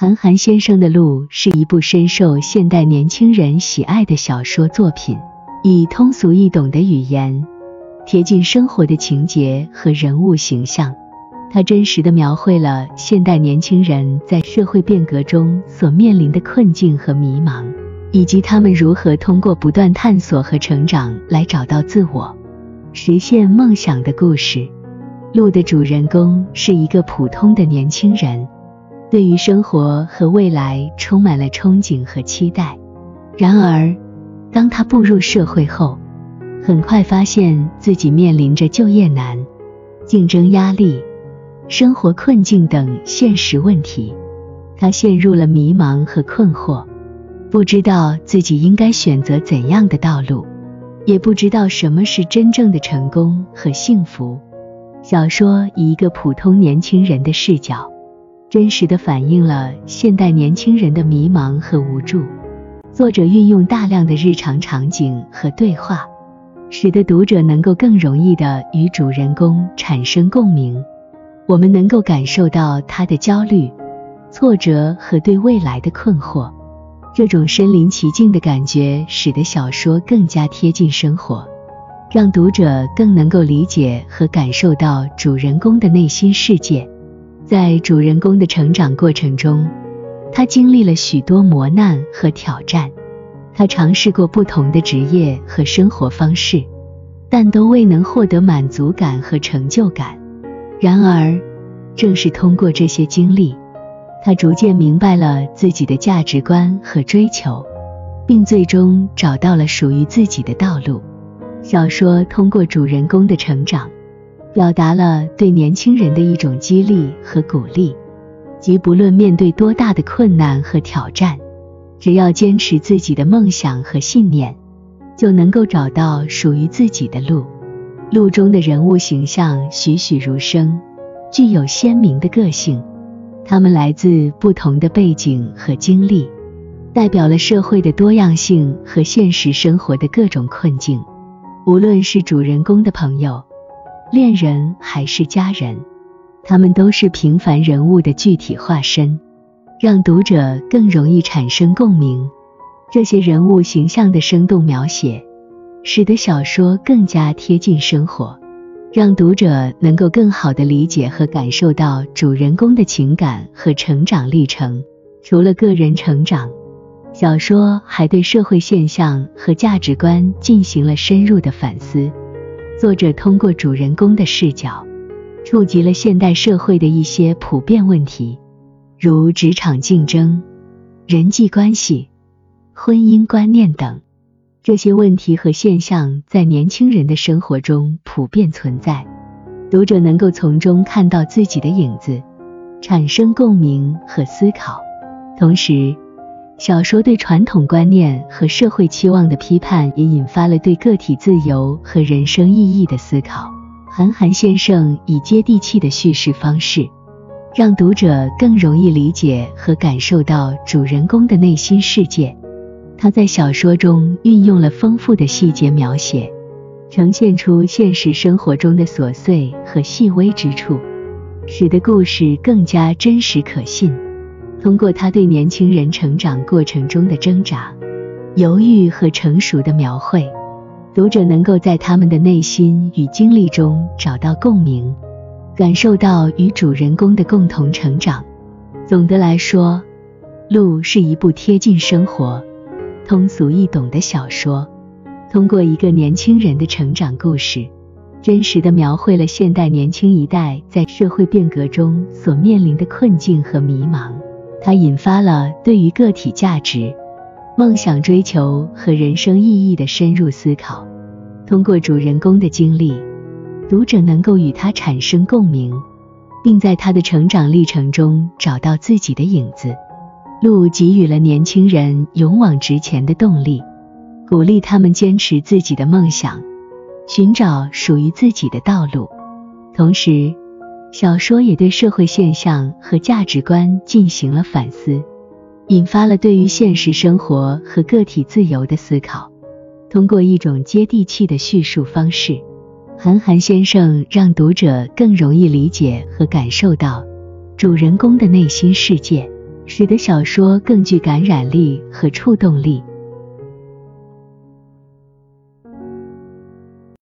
韩寒先生的《路》是一部深受现代年轻人喜爱的小说作品，以通俗易懂的语言，贴近生活的情节和人物形象，它真实的描绘了现代年轻人在社会变革中所面临的困境和迷茫，以及他们如何通过不断探索和成长来找到自我、实现梦想的故事。《路》的主人公是一个普通的年轻人。对于生活和未来充满了憧憬和期待。然而，当他步入社会后，很快发现自己面临着就业难、竞争压力、生活困境等现实问题。他陷入了迷茫和困惑，不知道自己应该选择怎样的道路，也不知道什么是真正的成功和幸福。小说以一个普通年轻人的视角。真实的反映了现代年轻人的迷茫和无助。作者运用大量的日常场景和对话，使得读者能够更容易的与主人公产生共鸣。我们能够感受到他的焦虑、挫折和对未来的困惑。这种身临其境的感觉，使得小说更加贴近生活，让读者更能够理解和感受到主人公的内心世界。在主人公的成长过程中，他经历了许多磨难和挑战。他尝试过不同的职业和生活方式，但都未能获得满足感和成就感。然而，正是通过这些经历，他逐渐明白了自己的价值观和追求，并最终找到了属于自己的道路。小说通过主人公的成长。表达了对年轻人的一种激励和鼓励，即不论面对多大的困难和挑战，只要坚持自己的梦想和信念，就能够找到属于自己的路。路中的人物形象栩栩如生，具有鲜明的个性，他们来自不同的背景和经历，代表了社会的多样性和现实生活的各种困境。无论是主人公的朋友。恋人还是家人，他们都是平凡人物的具体化身，让读者更容易产生共鸣。这些人物形象的生动描写，使得小说更加贴近生活，让读者能够更好地理解和感受到主人公的情感和成长历程。除了个人成长，小说还对社会现象和价值观进行了深入的反思。作者通过主人公的视角，触及了现代社会的一些普遍问题，如职场竞争、人际关系、婚姻观念等。这些问题和现象在年轻人的生活中普遍存在，读者能够从中看到自己的影子，产生共鸣和思考。同时，小说对传统观念和社会期望的批判，也引发了对个体自由和人生意义的思考。韩寒先生以接地气的叙事方式，让读者更容易理解和感受到主人公的内心世界。他在小说中运用了丰富的细节描写，呈现出现实生活中的琐碎和细微之处，使得故事更加真实可信。通过他对年轻人成长过程中的挣扎、犹豫和成熟的描绘，读者能够在他们的内心与经历中找到共鸣，感受到与主人公的共同成长。总的来说，《路》是一部贴近生活、通俗易懂的小说，通过一个年轻人的成长故事，真实的描绘了现代年轻一代在社会变革中所面临的困境和迷茫。它引发了对于个体价值、梦想追求和人生意义的深入思考。通过主人公的经历，读者能够与他产生共鸣，并在他的成长历程中找到自己的影子。路给予了年轻人勇往直前的动力，鼓励他们坚持自己的梦想，寻找属于自己的道路。同时，小说也对社会现象和价值观进行了反思，引发了对于现实生活和个体自由的思考。通过一种接地气的叙述方式，韩寒先生让读者更容易理解和感受到主人公的内心世界，使得小说更具感染力和触动力。